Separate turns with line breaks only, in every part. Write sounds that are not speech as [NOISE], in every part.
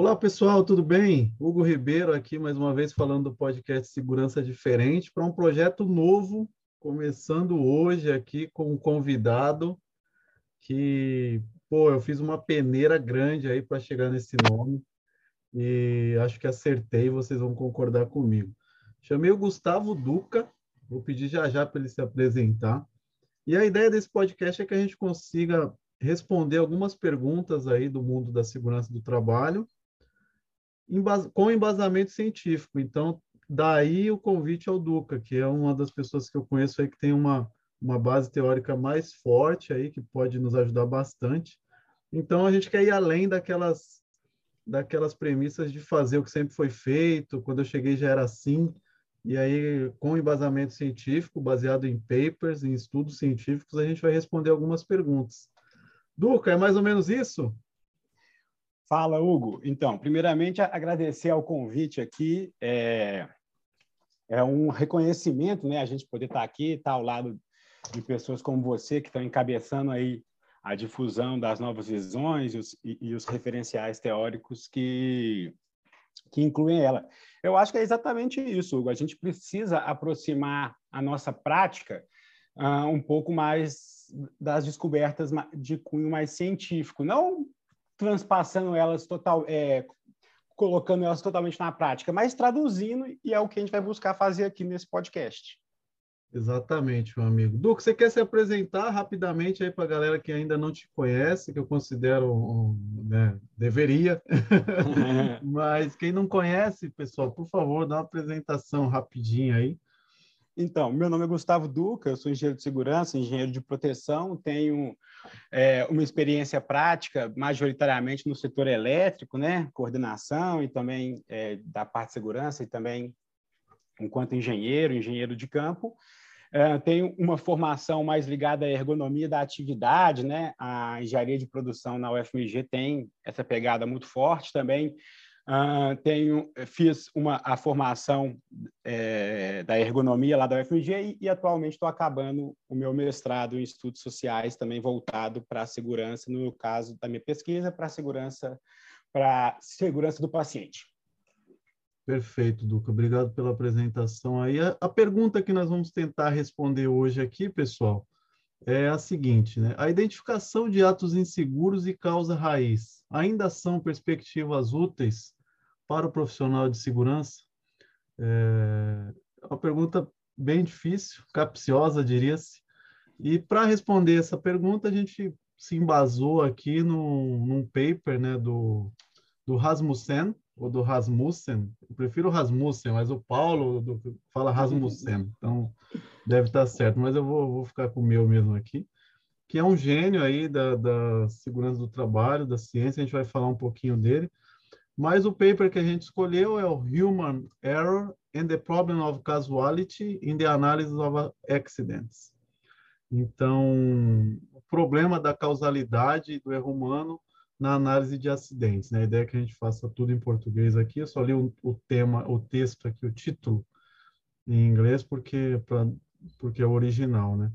Olá pessoal, tudo bem? Hugo Ribeiro aqui mais uma vez falando do podcast Segurança Diferente para um projeto novo, começando hoje aqui com um convidado que, pô, eu fiz uma peneira grande aí para chegar nesse nome e acho que acertei, vocês vão concordar comigo. Chamei o Gustavo Duca, vou pedir já já para ele se apresentar. E a ideia desse podcast é que a gente consiga responder algumas perguntas aí do mundo da segurança do trabalho com embasamento científico. Então, daí o convite ao Duca, que é uma das pessoas que eu conheço aí que tem uma, uma base teórica mais forte aí, que pode nos ajudar bastante. Então, a gente quer ir além daquelas, daquelas premissas de fazer o que sempre foi feito, quando eu cheguei já era assim, e aí, com embasamento científico, baseado em papers, em estudos científicos, a gente vai responder algumas perguntas. Duca, é mais ou menos isso?
Fala, Hugo. Então, primeiramente, agradecer ao convite aqui. É, é um reconhecimento, né? A gente poder estar aqui, estar ao lado de pessoas como você que estão encabeçando aí a difusão das novas visões e os, e, e os referenciais teóricos que, que incluem ela. Eu acho que é exatamente isso, Hugo. A gente precisa aproximar a nossa prática uh, um pouco mais das descobertas de cunho mais científico, não transpassando elas total, é, colocando elas totalmente na prática, mas traduzindo, e é o que a gente vai buscar fazer aqui nesse podcast.
Exatamente, meu amigo. Duque, você quer se apresentar rapidamente aí para a galera que ainda não te conhece, que eu considero, né, deveria, [LAUGHS] mas quem não conhece, pessoal, por favor, dá uma apresentação rapidinha aí.
Então, meu nome é Gustavo Duca, eu sou engenheiro de segurança, engenheiro de proteção, tenho é, uma experiência prática majoritariamente no setor elétrico, né, coordenação e também é, da parte de segurança e também enquanto engenheiro, engenheiro de campo. É, tenho uma formação mais ligada à ergonomia da atividade, né? A engenharia de produção na UFMG tem essa pegada muito forte também. Uh, tenho, fiz uma, a formação é, da ergonomia lá da UFMG e, e atualmente estou acabando o meu mestrado em estudos sociais, também voltado para a segurança, no caso da minha pesquisa, para a segurança, segurança do paciente.
Perfeito, Duca. Obrigado pela apresentação aí. A, a pergunta que nós vamos tentar responder hoje aqui, pessoal, é a seguinte, né? A identificação de atos inseguros e causa raiz ainda são perspectivas úteis para o profissional de segurança? É uma pergunta bem difícil, capciosa, diria-se. E para responder essa pergunta, a gente se embasou aqui num, num paper né, do, do Rasmussen, ou do Rasmussen. Eu prefiro o Rasmussen, mas o Paulo do, fala Rasmussen, [LAUGHS] então deve estar certo, mas eu vou, vou ficar com o meu mesmo aqui, que é um gênio aí da, da segurança do trabalho, da ciência, a gente vai falar um pouquinho dele. Mas o paper que a gente escolheu é o Human Error and the Problem of Causality in the Analysis of Accidents. Então, o problema da causalidade do erro humano na análise de acidentes. Né? A ideia é que a gente faça tudo em português aqui. Eu só li o, o tema, o texto aqui, o título em inglês, porque, pra, porque é o original. Né?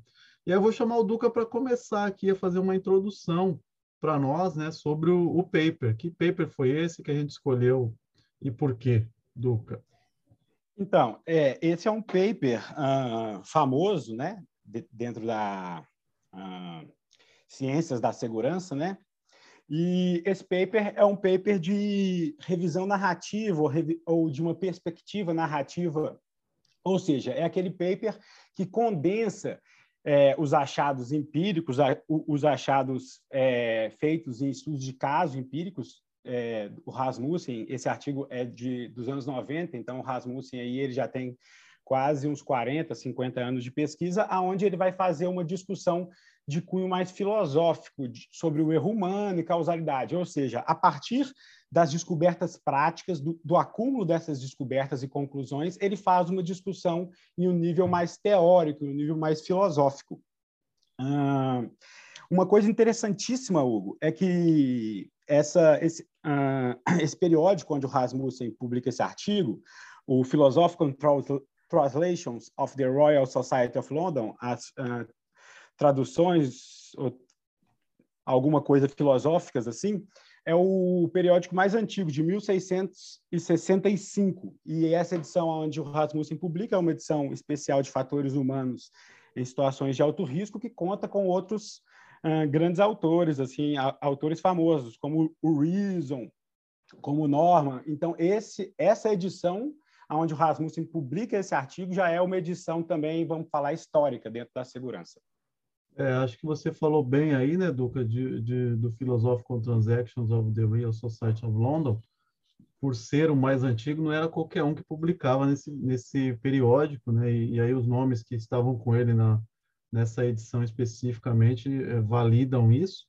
E aí eu vou chamar o Duca para começar aqui a fazer uma introdução para nós né, sobre o, o, paper. Que paper foi esse que a gente escolheu e por quê, Duca?
Então, é, esse é um paper uh, famoso, né, de, dentro da uh, ciências da segurança, né, e esse paper é um paper de revisão narrativa ou, revi ou de uma perspectiva narrativa, ou seja, é aquele paper que condensa é, os achados empíricos, os achados é, feitos em estudos de caso empíricos, é, o Rasmussen, esse artigo é de, dos anos 90, então o Rasmussen aí ele já tem quase uns 40, 50 anos de pesquisa, aonde ele vai fazer uma discussão de cunho mais filosófico de, sobre o erro humano e causalidade, ou seja, a partir das descobertas práticas, do, do, acúmulo dessas descobertas e conclusões, ele faz uma discussão em um nível mais teórico, em um nível mais filosófico. Ah, uma coisa interessantíssima, Hugo, é que essa, esse, ah, esse periódico onde o Rasmussen publica esse artigo, o Philosophical Translations of the Royal Society of London, as uh, traduções alguma coisa filosóficas assim, é o periódico mais antigo, de 1665. E essa edição onde o Rasmussen publica é uma edição especial de fatores humanos em situações de alto risco, que conta com outros uh, grandes autores, assim, autores famosos, como o Reason, como o Norman. Então, esse, essa edição onde o Rasmussen publica esse artigo já é uma edição também, vamos falar, histórica dentro da segurança.
É, acho que você falou bem aí, né, Duca, de, de, do Philosophical Transactions of the Real Society of London. Por ser o mais antigo, não era qualquer um que publicava nesse, nesse periódico, né? E, e aí os nomes que estavam com ele na, nessa edição especificamente é, validam isso.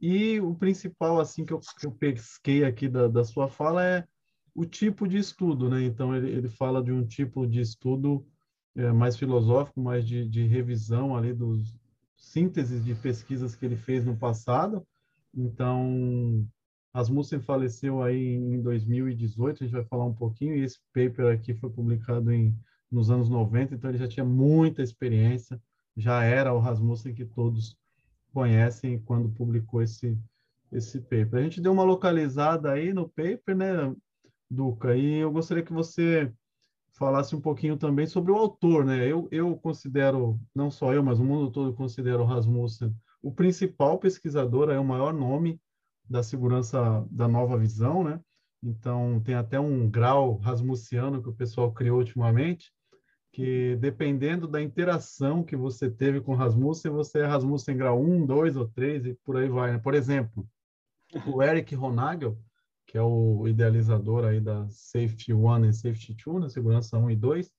E o principal, assim, que eu, que eu pesquei aqui da, da sua fala é o tipo de estudo, né? Então, ele, ele fala de um tipo de estudo é, mais filosófico, mais de, de revisão ali dos, sínteses de pesquisas que ele fez no passado. Então, Rasmussen faleceu aí em 2018, a gente vai falar um pouquinho, e esse paper aqui foi publicado em, nos anos 90, então ele já tinha muita experiência, já era o Rasmussen que todos conhecem quando publicou esse, esse paper. A gente deu uma localizada aí no paper, né, Duca, e eu gostaria que você falasse um pouquinho também sobre o autor, né? Eu, eu considero, não só eu, mas o mundo todo considera o Rasmussen o principal pesquisador, é o maior nome da segurança da nova visão, né? Então, tem até um grau rasmussiano que o pessoal criou ultimamente, que dependendo da interação que você teve com Rasmussen, você é Rasmussen grau 1, 2 ou 3 e por aí vai. Né? Por exemplo, o Eric Ronagel, que é o idealizador aí da Safety One e Safety Two, na né, segurança 1 e 2,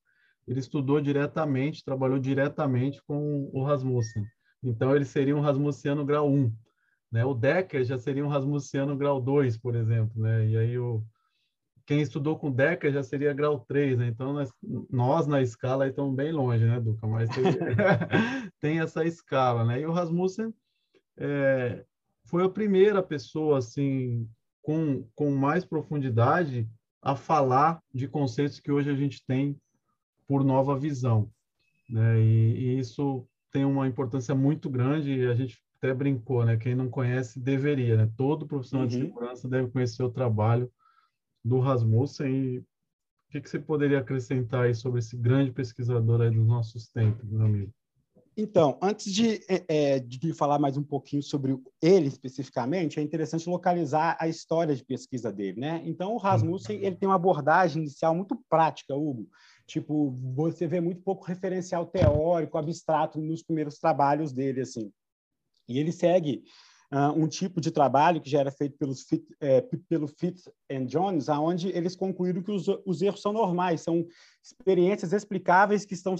ele estudou diretamente, trabalhou diretamente com o Rasmussen. Então, ele seria um Rasmussiano grau 1. Né? O Decker já seria um Rasmussiano grau 2, por exemplo. Né? E aí, o, quem estudou com Decker já seria grau 3. Né? Então, nós, nós, na escala estamos bem longe, né, Duca? Mas tem, [LAUGHS] tem essa escala. Né? E o Rasmussen é, foi a primeira pessoa assim com, com mais profundidade a falar de conceitos que hoje a gente tem por nova visão. Né? E, e, isso tem uma importância muito grande e a gente até brincou, né? Quem não conhece deveria, né? Todo profissional uhum. de segurança deve conhecer o trabalho do Rasmussen e o que, que você poderia acrescentar aí sobre esse grande pesquisador aí dos nossos tempos, meu amigo?
Então, antes de, é, é, de falar mais um pouquinho sobre ele especificamente, é interessante localizar a história de pesquisa dele, né? Então, o Rasmussen ele tem uma abordagem inicial muito prática, Hugo. Tipo, você vê muito pouco referencial teórico, abstrato nos primeiros trabalhos dele, assim. E ele segue um tipo de trabalho que já era feito pelos Fit, é, pelo Fitz and Jones, aonde eles concluíram que os, os, erros são normais, são experiências explicáveis que estão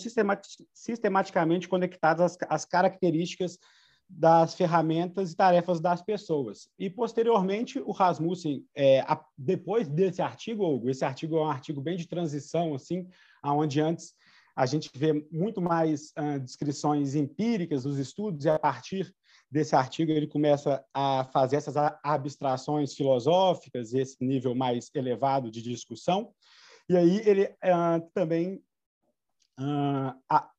sistematicamente conectadas às, às características das ferramentas e tarefas das pessoas. E, posteriormente, o Rasmussen, é, a, depois desse artigo, esse artigo é um artigo bem de transição, assim, aonde antes a gente vê muito mais uh, descrições empíricas dos estudos e a partir desse artigo ele começa a fazer essas abstrações filosóficas, esse nível mais elevado de discussão, e aí ele uh, também uh, a,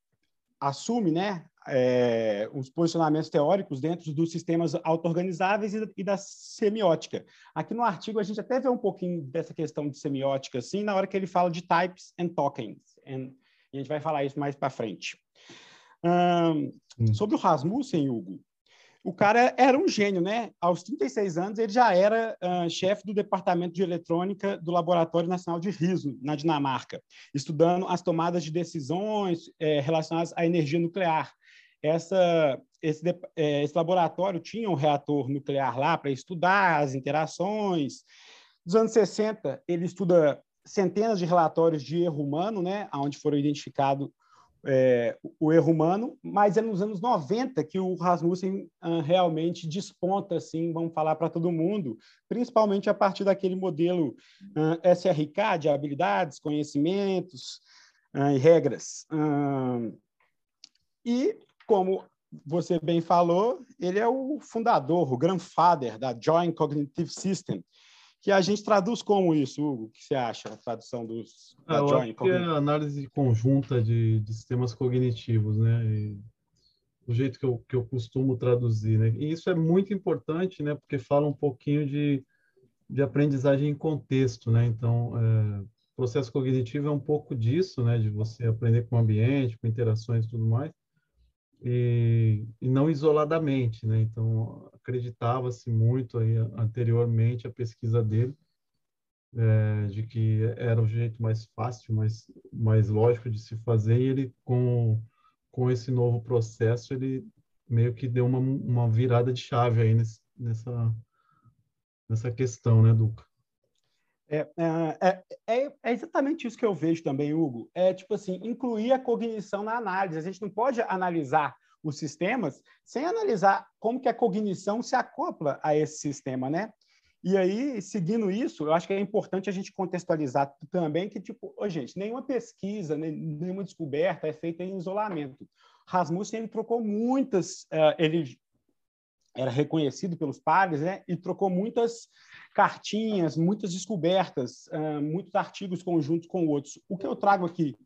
assume né, é, os posicionamentos teóricos dentro dos sistemas auto-organizáveis e, e, da semiótica. Aqui no artigo a gente até vê um pouquinho dessa questão de semiótica, assim, na hora que ele fala de types and tokens, and, e a gente vai falar isso mais para frente. Um, hum. Sobre o Rasmussen, Hugo, o cara era um gênio, né? Aos 36 anos, ele já era uh, chefe do departamento de eletrônica do Laboratório Nacional de Riso, na Dinamarca, estudando as tomadas de decisões eh, relacionadas à energia nuclear. Essa, esse, eh, esse laboratório tinha um reator nuclear lá para estudar as interações. Nos anos 60, ele estuda centenas de relatórios de erro humano, né? onde foram identificados é, o erro humano, mas é nos anos 90 que o Rasmussen uh, realmente desponta, assim, vamos falar para todo mundo, principalmente a partir daquele modelo uh, ah, SRK de habilidades, conhecimentos uh, e regras. e, como você bem falou, ele é o fundador, o grandfather da Joint Cognitive System, que a gente traduz como isso, Hugo? O que você acha, a tradução dos
ah, eu acho que é análise conjunta de, de sistemas cognitivos, né? E o jeito que eu, que eu costumo traduzir, né? E isso é muito importante, né? Porque fala um pouquinho de, de aprendizagem em contexto, né? Então, é, processo cognitivo é um pouco disso, né? De você aprender com o ambiente, com interações e tudo mais, e, e não isoladamente, né? Então, acreditava-se muito aí anteriormente a pesquisa dele, é, de que era o jeito mais fácil, mais, mais lógico de se fazer, e ele, com com esse novo processo, ele meio que deu uma, uma virada de chave aí nesse, nessa, nessa questão, né, Duca?
É, é, é, é, exatamente isso que eu vejo também, Hugo. É tipo assim, incluir a cognição na análise. A gente não pode analisar os sistemas sem analisar como que a cognição se acopla a esse sistema, né? E aí, seguindo isso, eu acho que é importante a gente contextualizar também que, tipo, oh, gente, nenhuma pesquisa, nenhuma descoberta é feita em isolamento. Rasmussen ele trocou muitas, ele era reconhecido pelos pares, né? E trocou muitas cartinhas, muitas descobertas, uh, muitos artigos conjuntos com outros. O que eu trago aqui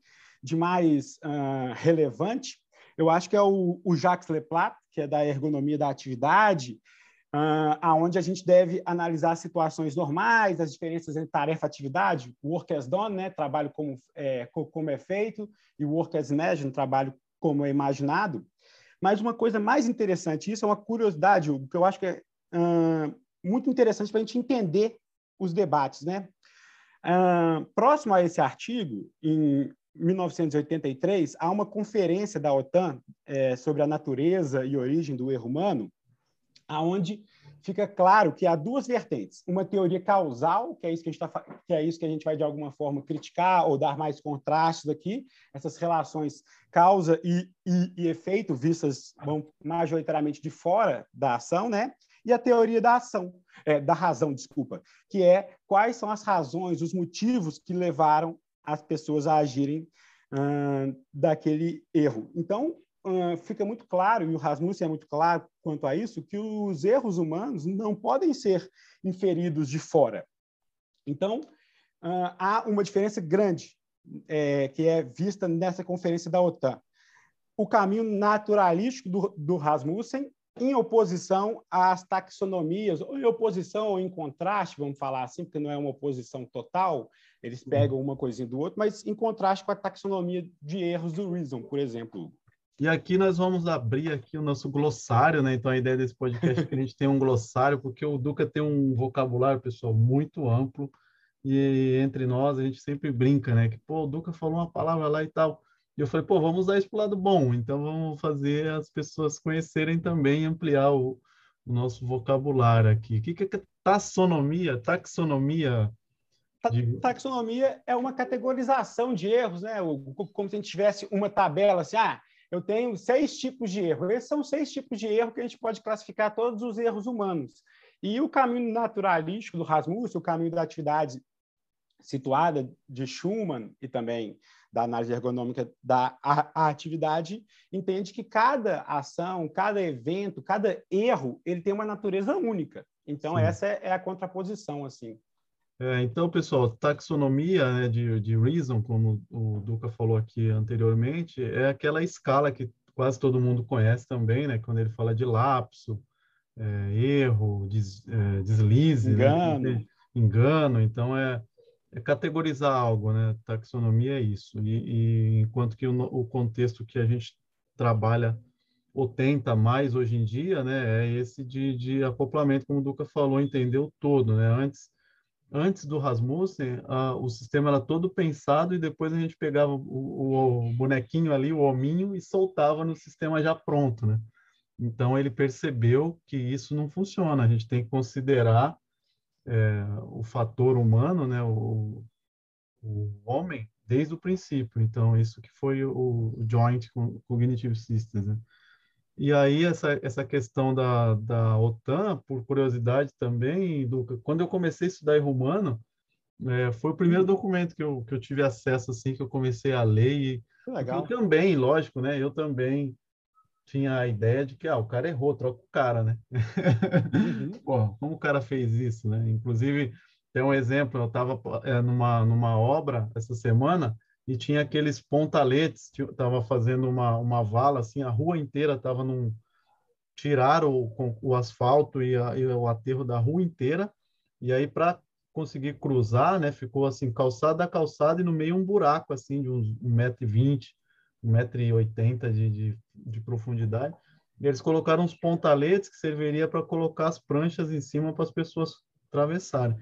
de mais uh, relevante, eu acho que é o, o Jacques Leplat, que é da ergonomia da atividade, uh, aonde a gente deve analisar situações normais, as diferenças entre tarefa e atividade, work as done, né, trabalho como é, como é feito, e work as imagined, trabalho como é imaginado. Mas uma coisa mais interessante, isso é uma curiosidade, que eu acho que é uh, muito interessante para a gente entender os debates, né? Uh, próximo a esse artigo, em 1983, há uma conferência da OTAN é, sobre a natureza e origem do erro humano, aonde fica claro que há duas vertentes: uma teoria causal, que é isso que a gente tá, que é isso que a gente vai de alguma forma criticar ou dar mais contrastes aqui, essas relações causa e, e, e efeito vistas majoritariamente de fora da ação, né? E a teoria da ação, é, da razão, desculpa, que é quais são as razões, os motivos que levaram as pessoas a agirem hum, daquele erro. Então, fica muito claro, e o Rasmussen é muito claro quanto a isso, que os erros humanos não podem ser inferidos de fora. Então, há uma diferença grande é, que é vista nessa conferência da OTAN. O caminho naturalístico do, do Rasmussen em oposição às taxonomias, ou em oposição ou em contraste, vamos falar assim, porque não é uma oposição total, eles pegam uma coisinha do outro, mas em contraste com a taxonomia de erros do Reason, por exemplo.
E aqui nós vamos abrir aqui o nosso glossário, né? Então a ideia desse podcast é que a gente tem um glossário, porque o Duca tem um vocabulário, pessoal, muito amplo. E entre nós a gente sempre brinca, né? Que, pô, o Duca falou uma palavra lá e tal. E eu falei, pô, vamos usar isso para o lado bom. Então vamos fazer as pessoas conhecerem também, ampliar o, o nosso vocabulário aqui. O que, que é taxonomia? Taxonomia?
Taxonomia é uma categorização de erros, né? Como se a gente tivesse uma tabela assim, ah, eu tenho seis tipos de erro. Esses são seis tipos de erro que a gente pode classificar todos os erros humanos. E o caminho naturalístico do Rasmussen, o caminho da atividade situada de Schumann e também da análise ergonômica da atividade, entende que cada ação, cada evento, cada erro, ele tem uma natureza única. Então, Sim. essa é, é a contraposição, assim.
É, então, pessoal, taxonomia né, de, de Reason, como o Duca falou aqui anteriormente, é aquela escala que quase todo mundo conhece também, né? Quando ele fala de lapso, é, erro, des, é, deslize,
né, engano. Né?
engano. Então, é, é, categorizar algo, né? Taxonomia é isso. E, e enquanto que o, o, contexto que a gente trabalha ou tenta mais hoje em dia, né? É esse de, de acoplamento, como o Duca falou, entendeu todo, né? Antes antes do Rasmussen, o sistema era todo pensado e depois a gente pegava o, o, bonequinho ali, o hominho, e soltava no sistema já pronto, né? Então ele percebeu que isso não funciona. A gente tem que considerar é, o fator humano, né? O, o, homem desde o princípio. Então isso que foi o, o Joint Cognitive Systems. Né? E aí, essa, essa questão da, da OTAN, por curiosidade também, Duca, quando eu comecei a estudar erro humano, é, foi o primeiro documento que eu, que eu tive acesso, assim, que eu comecei a ler. E
legal.
Eu também, lógico, né? Eu também tinha a ideia de que, ah, o cara errou, troca o cara, né? Uhum. [LAUGHS] Pô, como o cara fez isso, né? Inclusive, tem um exemplo, eu estava é, numa, numa obra essa semana, e tinha aqueles pontaletes, estava fazendo uma, uma vala, assim, a rua inteira estava num... Tiraram o, o asfalto e, a, e o aterro da rua inteira, e aí para conseguir cruzar, né, ficou assim, calçada a calçada e no meio um buraco, assim, de uns 1,20m, 1,80m de, de, de profundidade. E eles colocaram uns pontaletes que serviria para colocar as pranchas em cima para as pessoas atravessarem.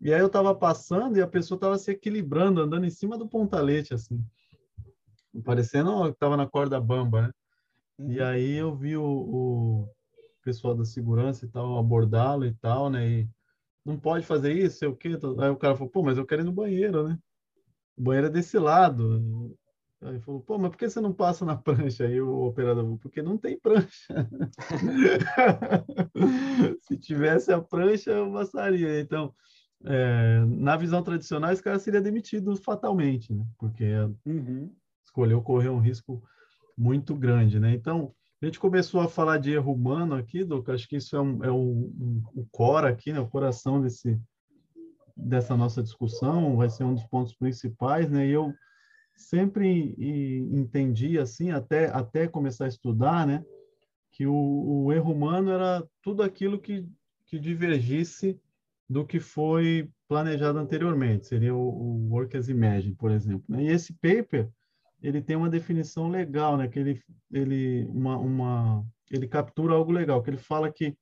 E aí eu estava passando e a pessoa estava se equilibrando, andando em cima do pontalete, assim. Parecendo que estava na corda bamba, né? Uhum. E aí eu vi o, o, pessoal da segurança e tal abordá-lo e tal, né? E não pode fazer isso, sei o quê. Aí o cara falou, pô, mas eu quero ir no banheiro, né? O banheiro é desse lado. Aí falou, pô, mas por que você não passa na prancha? Aí o operador falou, porque não tem prancha. [LAUGHS] [LAUGHS] Se tivesse a prancha, eu passaria. Então, é, na visão tradicional, esse cara seria demitido fatalmente, né? Porque uhum. escolheu correr um risco muito grande, né? Então, a gente começou a falar de erro humano aqui, Doc, acho que isso é, um, é um, um, o core aqui, né? O coração desse, dessa nossa discussão, vai ser um dos pontos principais, né? E eu sempre entendi, assim, até, até começar a estudar, né? Que o, o erro humano era tudo aquilo que, que divergisse do que foi planejado anteriormente, seria o, o Work as Imagine, por exemplo. Né? E esse paper, ele tem uma definição legal, né? Que ele, ele, uma, uma, ele captura algo legal, que ele fala que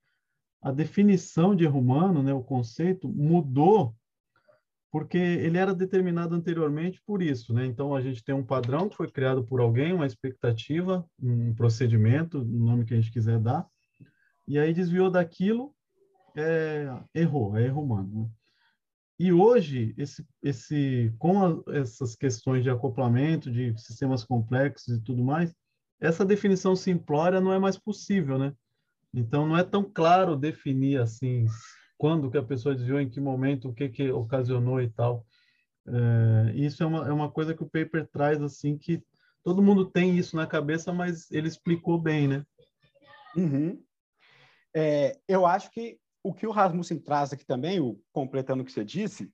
a definição de erro humano, né, o conceito, mudou porque ele era determinado anteriormente por isso, né? Então a gente tem um padrão que foi criado por alguém, uma expectativa, um procedimento, o nome que a gente quiser dar, e aí desviou daquilo é, errou, é erro humano. Né? E hoje, esse, esse, com a, essas questões de acoplamento, de sistemas complexos e tudo mais, essa definição simplória não é mais possível, né? Então, não é tão claro definir, assim, quando que a pessoa desviou, em que momento, o que que ocasionou e tal. É, isso é uma, é uma coisa que o paper traz, assim, que todo mundo tem isso na cabeça, mas ele explicou bem, né?
Uhum. É, eu acho que o que o Rasmussen traz aqui também, o, completando o que você disse,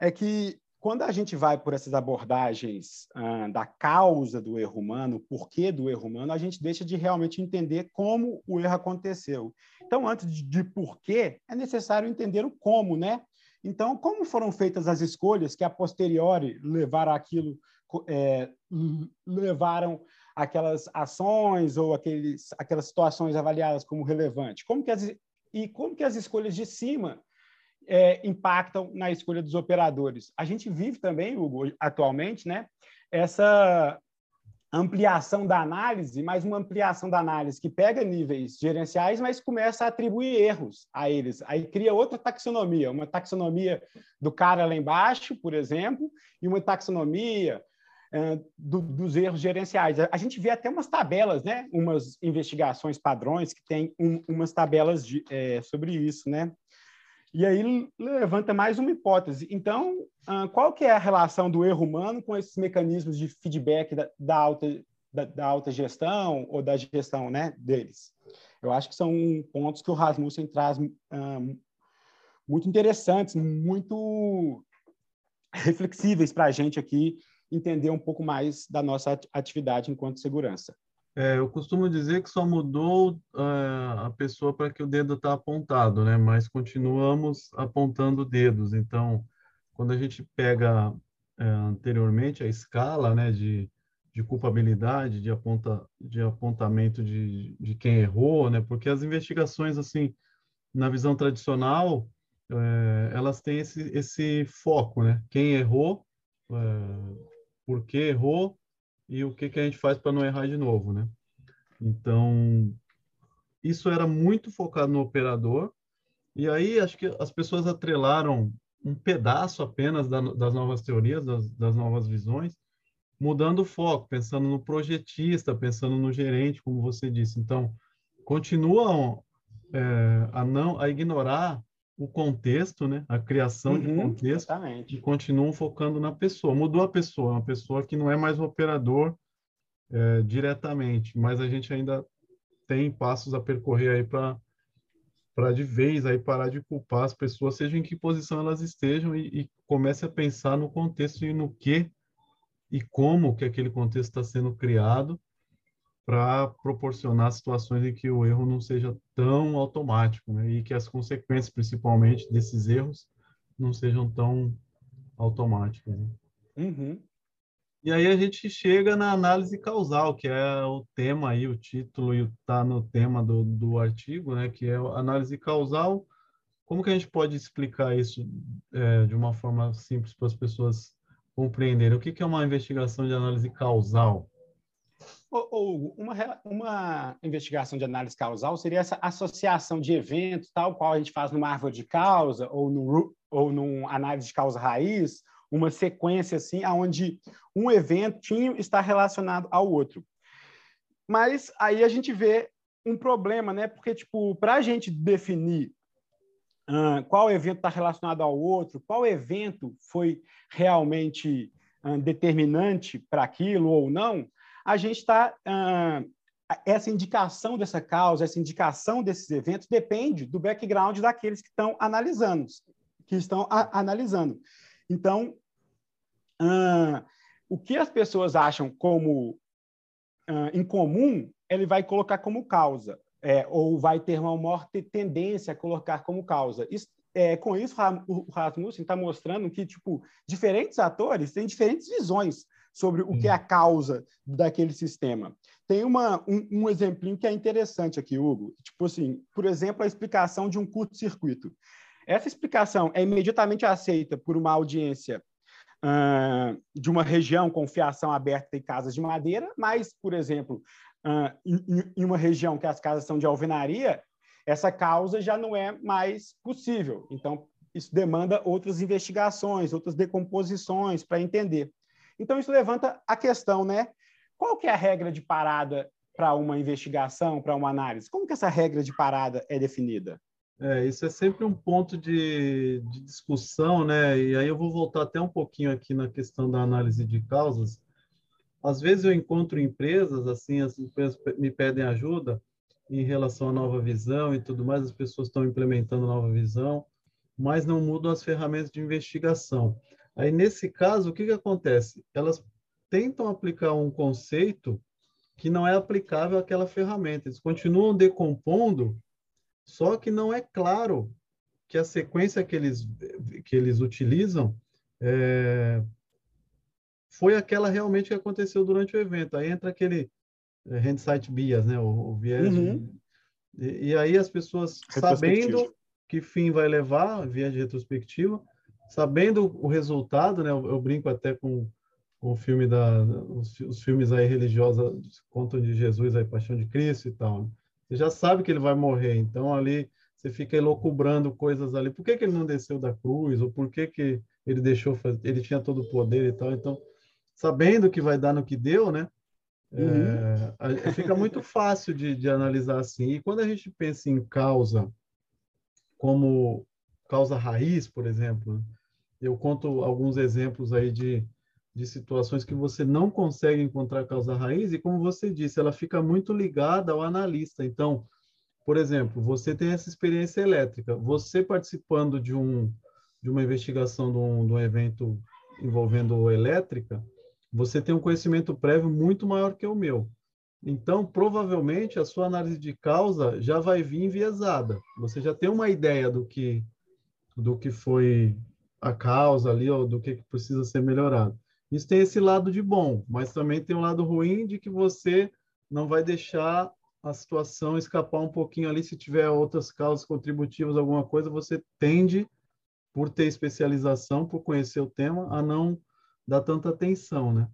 é que quando a gente vai por essas abordagens ah, da causa do erro humano, o porquê do erro humano, a gente deixa de realmente entender como o erro aconteceu. Então, antes de, de porquê, é necessário entender o como, né? Então, como foram feitas as escolhas que a posteriori levaram aquilo, é, levaram aquelas ações ou aqueles, aquelas situações avaliadas como relevante? Como que as e como que as escolhas de cima é, impactam na escolha dos operadores. A gente vive também, Hugo, atualmente, né, essa ampliação da análise, mais uma ampliação da análise que pega níveis gerenciais, mas começa a atribuir erros a eles. Aí cria outra taxonomia, uma taxonomia do cara lá embaixo, por exemplo, e uma taxonomia do, dos erros gerenciais. A gente vê até umas tabelas, né? umas investigações padrões que tem um, umas tabelas de, é, sobre isso. Né? E aí levanta mais uma hipótese. Então, qual que é a relação do erro humano com esses mecanismos de feedback da, da alta, da, da, alta gestão ou da gestão né, deles? Eu acho que são pontos que o Rasmussen traz um, muito interessantes, muito reflexíveis para a gente aqui entender um pouco mais da nossa atividade enquanto segurança.
É, eu costumo dizer que só mudou uh, a pessoa para que o dedo está apontado, né? Mas continuamos apontando dedos. Então, quando a gente pega é, anteriormente a escala, né, de, de culpabilidade, de, aponta, de apontamento de, de quem errou, né? Porque as investigações, assim, na visão tradicional, é, elas têm esse, esse foco, né? Quem errou, por que errou e o que, que a gente faz para não errar de novo, né? Então, isso era muito focado no operador, e aí acho que as pessoas atrelaram um pedaço apenas da, das novas teorias, das, das, novas visões, mudando o foco, pensando no projetista, pensando no gerente, como você disse. Então, continuam é, a não a ignorar o contexto, né? A criação uhum, de contexto exatamente. e continuam focando na pessoa. Mudou a pessoa, uma pessoa que não é mais o operador é, diretamente, mas a gente ainda tem passos a percorrer aí para para de vez aí parar de culpar as pessoas, seja em que posição elas estejam e, e comece a pensar no contexto e no que e como que aquele contexto está sendo criado para proporcionar situações em que o erro não seja tão automático, né? E que as consequências, principalmente, desses erros não sejam tão automáticas. Né?
Uhum.
E aí a gente chega na análise causal, que é o tema aí, o título e está no tema do, do artigo, né? Que é análise causal. Como que a gente pode explicar isso é, de uma forma simples para as pessoas compreenderem? O que, que é uma investigação de análise causal?
Ou, uma, uma investigação de análise causal seria essa associação de eventos, tal qual a gente faz numa árvore de causa ou no ou num análise de causa raiz, uma sequência assim, onde um eventinho está relacionado ao outro. Mas aí a gente vê um problema, né? Porque tipo, para a gente definir uh, qual evento está relacionado ao outro, qual evento foi realmente uh, determinante para aquilo ou não, a gente está. Uh, essa indicação dessa causa, essa indicação desses eventos depende do background daqueles que estão analisando, que estão analisando. Então, uh, o que as pessoas acham como uh, incomum, ele vai colocar como causa, é, ou vai ter uma maior tendência a colocar como causa. Isso, é, com isso, o Rasmussen está mostrando que tipo diferentes atores têm diferentes visões sobre o que é a causa daquele sistema. Tem uma, um, um exemplinho que é interessante aqui, Hugo. Tipo assim, por exemplo, a explicação de um curto-circuito. Essa explicação é imediatamente aceita por uma audiência uh, de uma região com fiação aberta e casas de madeira, mas, por exemplo, uh, em, em uma região que as casas são de alvenaria, essa causa já não é mais possível. Então, isso demanda outras investigações, outras decomposições para entender. Então, isso levanta a questão, né? Qual que é a regra de parada para uma investigação, para uma análise? Como que essa regra de parada é definida?
É, isso é sempre um ponto de, de, discussão, né? E aí eu vou voltar até um pouquinho aqui na questão da análise de causas. Às vezes eu encontro empresas, assim, as empresas me pedem ajuda em relação à nova visão e tudo mais, as pessoas estão implementando nova visão, mas não mudam as ferramentas de investigação. Aí, nesse caso, o que, que acontece? Elas tentam aplicar um conceito que não é aplicável àquela ferramenta. Eles continuam decompondo, só que não é claro que a sequência que eles, que eles utilizam é, foi aquela realmente que aconteceu durante o evento. Aí entra aquele é, hindsight bias, né? o, o viés. Uhum. E, e, aí as pessoas, sabendo que fim vai levar, via de retrospectiva, sabendo o resultado, né? Eu, eu brinco até com, com o filme da os, os, filmes aí religiosos contam de Jesus aí Paixão de Cristo e tal. Né? Você já sabe que ele vai morrer, então ali você fica elocubrando coisas ali. Por que, que ele não desceu da cruz? Ou por que, que ele deixou fazer? Ele tinha todo o poder e tal. Então, sabendo que vai dar no que deu, né? Uhum. É, fica muito fácil de, de analisar assim. E quando a gente pensa em causa como causa raiz, por exemplo, eu conto alguns exemplos aí de, de situações que você não consegue encontrar causa raiz e, como você disse, ela fica muito ligada ao analista. Então, por exemplo, você tem essa experiência elétrica, você participando de, um, de uma investigação de um, de um evento envolvendo elétrica, você tem um conhecimento prévio muito maior que o meu. Então, provavelmente, a sua análise de causa já vai vir enviesada. Você já tem uma ideia do que, do que foi a causa ali, ou do que precisa ser melhorado. Isso tem esse lado de bom, mas também tem um lado ruim de que você não vai deixar a situação escapar um pouquinho ali. Se tiver outras causas contributivas, alguma coisa, você tende, por ter especialização, por conhecer o tema, a não dar tanta atenção, né?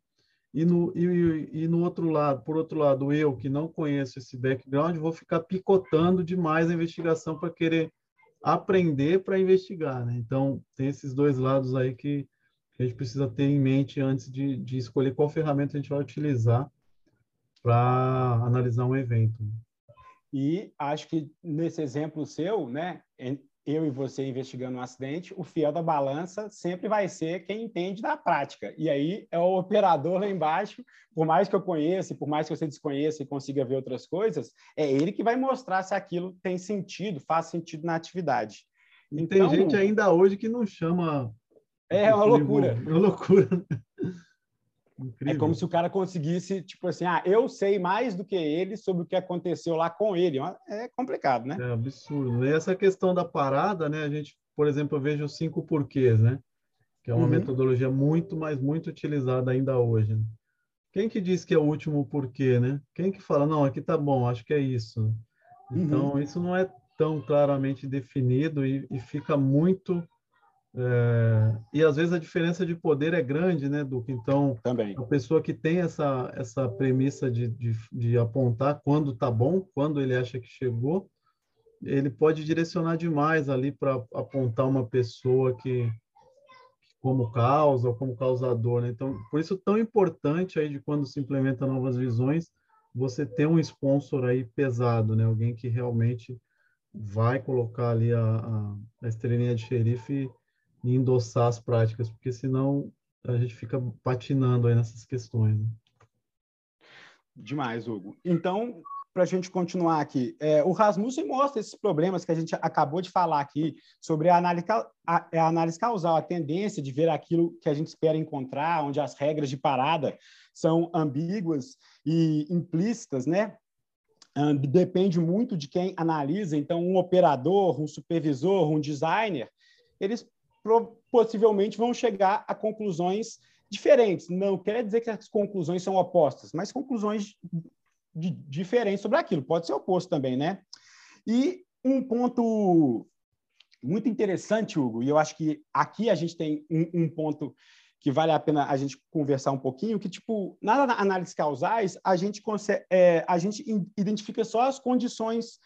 E no, e, e no outro lado, por outro lado, eu que não conheço esse background, vou ficar picotando demais a investigação para querer aprender para investigar, né? Então, tem esses dois lados aí que, a gente precisa ter em mente antes de, de escolher qual ferramenta a gente vai utilizar para analisar um evento.
E acho que nesse exemplo seu, né, eu e você investigando um acidente, o fiel da balança sempre vai ser quem entende da prática. E aí é o operador lá embaixo, por mais que eu conheça, por mais que você desconheça e consiga ver outras coisas, é ele que vai mostrar se aquilo tem sentido, faz sentido na atividade.
E então, tem gente ainda hoje que não chama.
É uma loucura.
É uma loucura.
Incrível. É como se o cara conseguisse, tipo assim, ah, eu sei mais do que ele sobre o que aconteceu lá com ele. É complicado, né?
É absurdo. E essa questão da parada, né? A gente, por exemplo, eu vejo os cinco porquês, né? Que é uma uhum. metodologia muito, mas muito utilizada ainda hoje. Né? Quem que diz que é o último porquê, né? Quem que fala, não, aqui tá bom, acho que é isso. Então, uhum. isso não é tão claramente definido e, e fica muito é, e às vezes a diferença de poder é grande, né, Duque? Então,
Também.
a pessoa que tem essa, essa premissa de, de, de apontar quando está bom, quando ele acha que chegou, ele pode direcionar demais ali para apontar uma pessoa que como causa ou como causador, né? Então, por isso tão importante aí de quando se implementa novas visões, você ter um sponsor aí pesado, né? Alguém que realmente vai colocar ali a, a, a estrelinha de xerife e endossar as práticas, porque senão a gente fica patinando aí nessas questões. Né?
Demais, Hugo. Então, para a gente continuar aqui, é, o Rasmussen mostra esses problemas que a gente acabou de falar aqui sobre a análise, a, a análise causal, a tendência de ver aquilo que a gente espera encontrar, onde as regras de parada são ambíguas e implícitas, né? depende muito de quem analisa. Então, um operador, um supervisor, um designer, eles possivelmente vão chegar a conclusões diferentes. Não quer dizer que as conclusões são opostas, mas conclusões diferentes sobre aquilo. Pode ser oposto também, né? E um ponto muito interessante, Hugo, e eu acho que aqui a gente tem um, um ponto que vale a pena a gente conversar um pouquinho, que, tipo, na análise causais, a gente, consegue, é, a gente identifica só as condições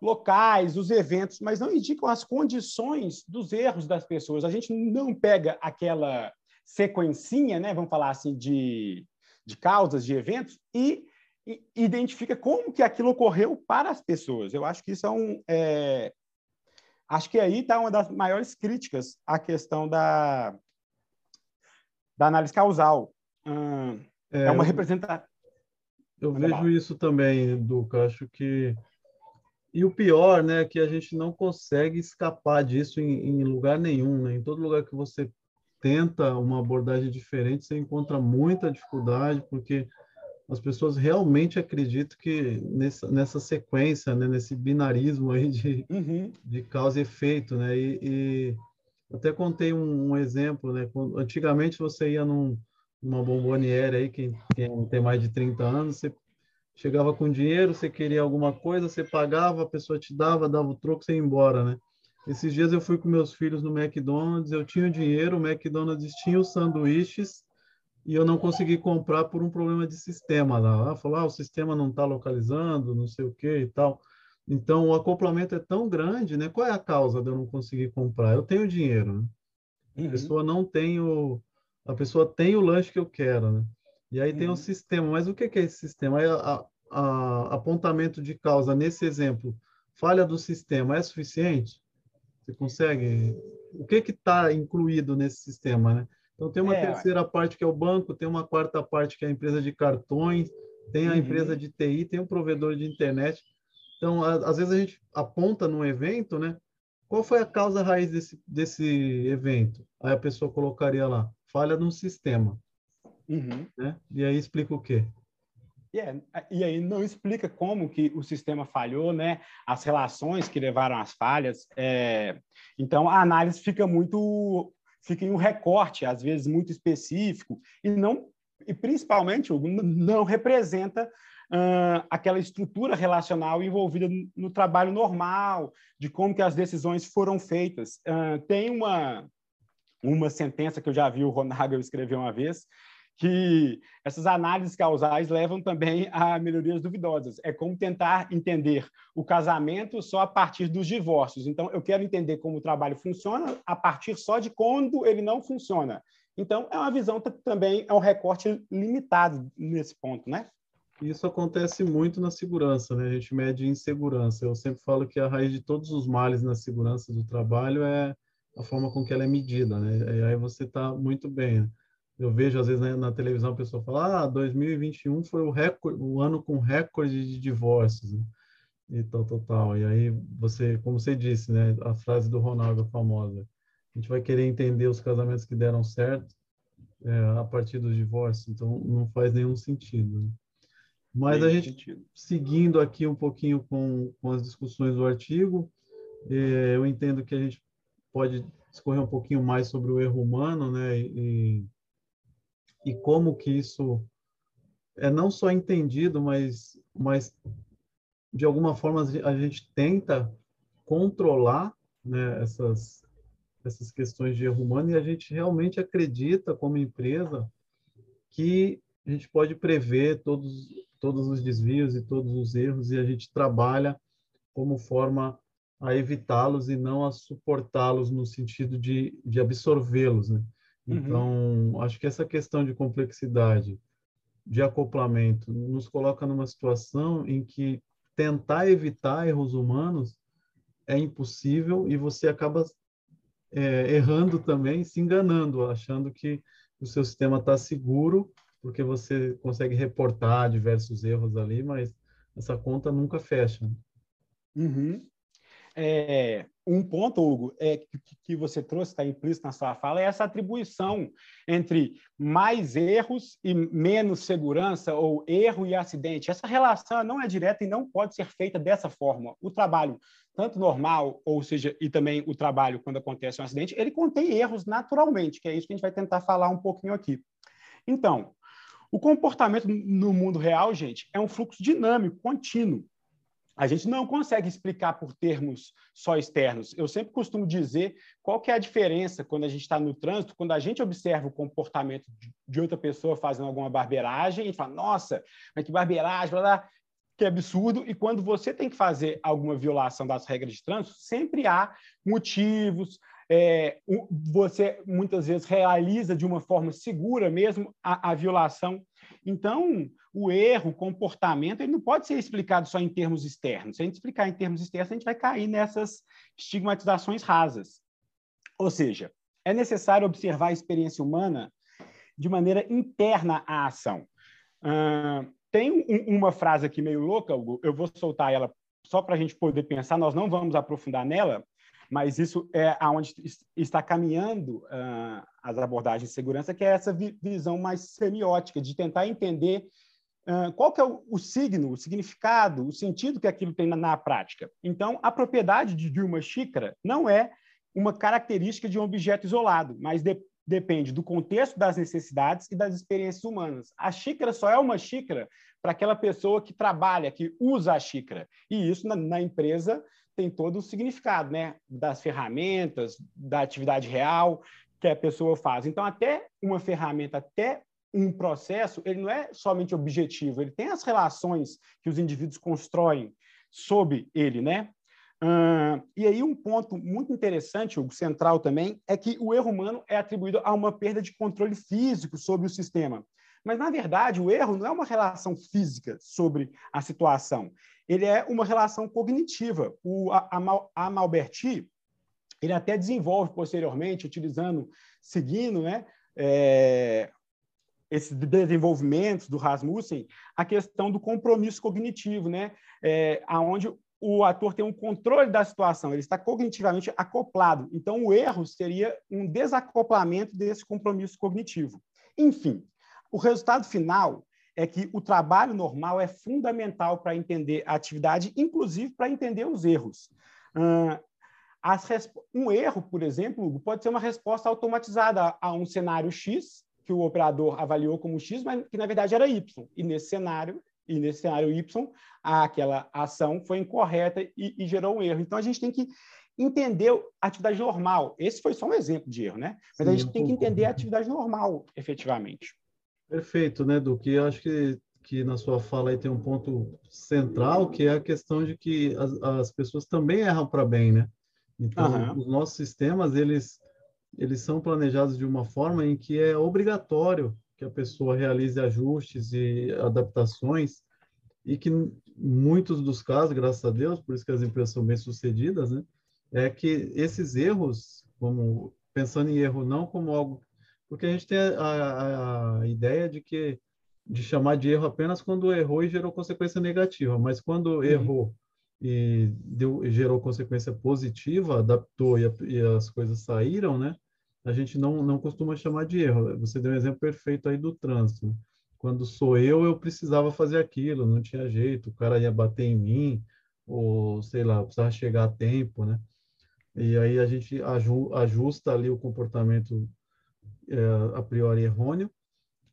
locais, os eventos, mas não indicam as condições dos erros das pessoas. A gente não pega aquela sequencinha, né, vamos falar assim, de, de causas, de eventos, e, e identifica como que aquilo ocorreu para as pessoas. Eu acho que isso é um... É... Acho que aí está uma das maiores críticas à questão da, da análise causal. Hum, é, é, uma representação...
Eu vejo isso também, Duca. Acho que e o pior, né, é que a gente não consegue escapar disso em, em lugar nenhum, né? Em todo lugar que você tenta uma abordagem diferente, você encontra muita dificuldade, porque as pessoas realmente acreditam que nessa, nessa sequência, né, nesse binarismo aí de, uhum. de causa e efeito, né? E, e até contei um, um, exemplo, né? Antigamente você ia num, numa bomboniere aí, quem, quem tem mais de 30 anos, você chegava com dinheiro, você queria alguma coisa, você pagava, a pessoa te dava, dava o troco, você ia embora, né? Esses dias eu fui com meus filhos no McDonald's, eu tinha o dinheiro, o McDonald's tinha os sanduíches e eu não consegui comprar por um problema de sistema lá. Ah, falou, ah, o sistema não está localizando, não sei o que e tal. Então, o acoplamento é tão grande, né? Qual é a causa de eu não conseguir comprar? Eu tenho dinheiro, né? Uhum. A pessoa não tem o... A pessoa tem o lanche que eu quero, né? E aí tem um uhum. sistema, mas o que é esse sistema? Aí, a, a, apontamento de causa nesse exemplo, falha do sistema é suficiente? Você consegue? O que está incluído nesse sistema, né? Então tem uma é, terceira parte que é o banco, tem uma quarta parte que é a empresa de cartões, tem a uhum. empresa de TI, tem o provedor de internet. Então, a, às vezes a gente aponta num evento, né? Qual foi a causa raiz desse, desse evento? Aí a pessoa colocaria lá, falha no sistema. Uhum. Né? E aí explica o quê?
Yeah. É, e aí não explica como que o sistema falhou, né? As relações que levaram às falhas. É... Então a análise fica muito, fica em um recorte, às vezes muito específico e não e principalmente não representa uh, aquela estrutura relacional envolvida no, trabalho normal, de como que as decisões foram feitas. Uh, tem uma uma sentença que eu já vi o Ronagel [LAUGHS] escrever uma vez, que essas análises causais levam também a melhorias duvidosas. É como tentar entender o casamento só a partir dos divórcios. Então, eu quero entender como o trabalho funciona a partir só de quando ele não funciona. Então, é uma visão também, é um recorte limitado nesse ponto, né?
Isso acontece muito na segurança, né? A gente mede insegurança. Eu sempre falo que a raiz de todos os males na segurança do trabalho é a forma com que ela é medida, né? E aí você está muito bem. Eu vejo às vezes né, na televisão a pessoa falar, ah, 2021 foi o recorde, o ano com recorde de divórcios, né? e tal, tal, tal. E aí você, como você disse, né, a frase do Ronaldo famosa, a gente vai querer entender os casamentos que deram certo, é, a partir do divórcio, então não faz nenhum sentido. Né? Mas a gente, sentido. seguindo aqui um pouquinho com, com as discussões do artigo, é, eu entendo que a gente pode discorrer um pouquinho mais sobre o erro humano, né, e, e como que isso é não só entendido, mas, mas de alguma forma a gente tenta controlar né, essas, essas questões de erro humano e a gente realmente acredita como empresa que a gente pode prever todos, todos os desvios e todos os erros e a gente trabalha como forma a evitá-los e não a suportá-los no sentido de, de absorvê-los. Né? Uhum. Então, acho que essa questão de complexidade, de acoplamento, nos coloca numa situação em que tentar evitar erros humanos é impossível e você acaba é, errando também, se enganando, achando que o seu sistema está seguro, porque você consegue reportar diversos erros ali, mas essa conta nunca fecha.
Uhum. É, um ponto, Hugo, é, que, que você trouxe, está implícito na sua fala, é essa atribuição entre mais erros e menos segurança, ou erro e acidente. Essa relação não é direta e não pode ser feita dessa forma. O trabalho, tanto normal, ou seja, e também o trabalho quando acontece um acidente, ele contém erros naturalmente, que é isso que a gente vai tentar falar um pouquinho aqui. Então, o comportamento no mundo real, gente, é um fluxo dinâmico, contínuo a gente não consegue explicar por termos só externos. Eu sempre costumo dizer qual que é a diferença quando a gente está no trânsito, quando a gente observa o comportamento de outra pessoa fazendo alguma barbeiragem e fala, nossa, mas que barbeiragem, blá, blá, que absurdo. E quando você tem que fazer alguma violação das regras de trânsito, sempre há motivos, é, você muitas vezes realiza de uma forma segura mesmo a, a violação. Então, o erro, o comportamento, ele não pode ser explicado só em termos externos. Se a gente explicar em termos externos, a gente vai cair nessas estigmatizações rasas. Ou seja, é necessário observar a experiência humana de maneira interna à ação. Uh, tem um, uma frase aqui meio louca, Hugo, eu vou soltar ela só para a gente poder pensar, nós não vamos aprofundar nela, mas isso é aonde está caminhando uh, as abordagens de segurança, que é essa vi visão mais semiótica, de tentar entender qual que é o, signo, o significado, o sentido que aquilo tem na, na prática. Então, a propriedade de, de, uma xícara não é uma característica de um objeto isolado, mas de, depende do contexto das necessidades e das experiências humanas. A xícara só é uma xícara para aquela pessoa que trabalha, que usa a xícara. E isso na, na empresa tem todo o significado, né? Das ferramentas, da atividade real que a pessoa faz. Então, até uma ferramenta, até um processo, ele não é somente objetivo, ele tem as relações que os indivíduos constroem sob ele, né? Uh, e aí um ponto muito interessante, o central também, é que o erro humano é atribuído a uma perda de controle físico sobre o sistema. Mas, na verdade, o erro não é uma relação física sobre a situação ele é uma relação cognitiva. O Amalberti, ele até desenvolve posteriormente, utilizando, seguindo né, é, esses desenvolvimentos do Rasmussen, a questão do compromisso cognitivo, né, é, onde o ator tem um controle da situação, ele está cognitivamente acoplado. Então, o erro seria um desacoplamento desse compromisso cognitivo. Enfim, o resultado final é que o trabalho normal é fundamental para entender a atividade, inclusive para entender os erros. um erro, por exemplo, pode ser uma resposta automatizada a um cenário X, que o operador avaliou como X, mas que na verdade era Y. E nesse cenário, e nesse cenário Y, aquela ação foi incorreta e, e gerou um erro. Então a gente tem que entender a atividade normal. Esse foi só um exemplo de erro, né? Mas Sim, a gente tem que entender a atividade normal, efetivamente.
Perfeito, né, Duque? Eu acho que, que na sua fala aí tem um ponto central, que é a questão de que as, as pessoas também erram para bem, né? Então, uhum. os nossos sistemas, eles, eles são planejados de uma forma em que é obrigatório que a pessoa realize ajustes e adaptações e que muitos dos casos, graças a Deus, por isso que as empresas são bem sucedidas, né? É que esses erros, como pensando em erro não como algo porque a gente tem a, a, a, ideia de que de chamar de erro apenas quando errou e gerou consequência negativa, mas quando uhum. errou e deu, gerou consequência positiva, adaptou e, e, as coisas saíram, né? A gente não, não costuma chamar de erro. Você deu um exemplo perfeito aí do trânsito. Quando sou eu, eu precisava fazer aquilo, não tinha jeito, o cara ia bater em mim, ou sei lá, precisava chegar a tempo, né? E aí a gente ajusta ali o comportamento é, a priori errôneo,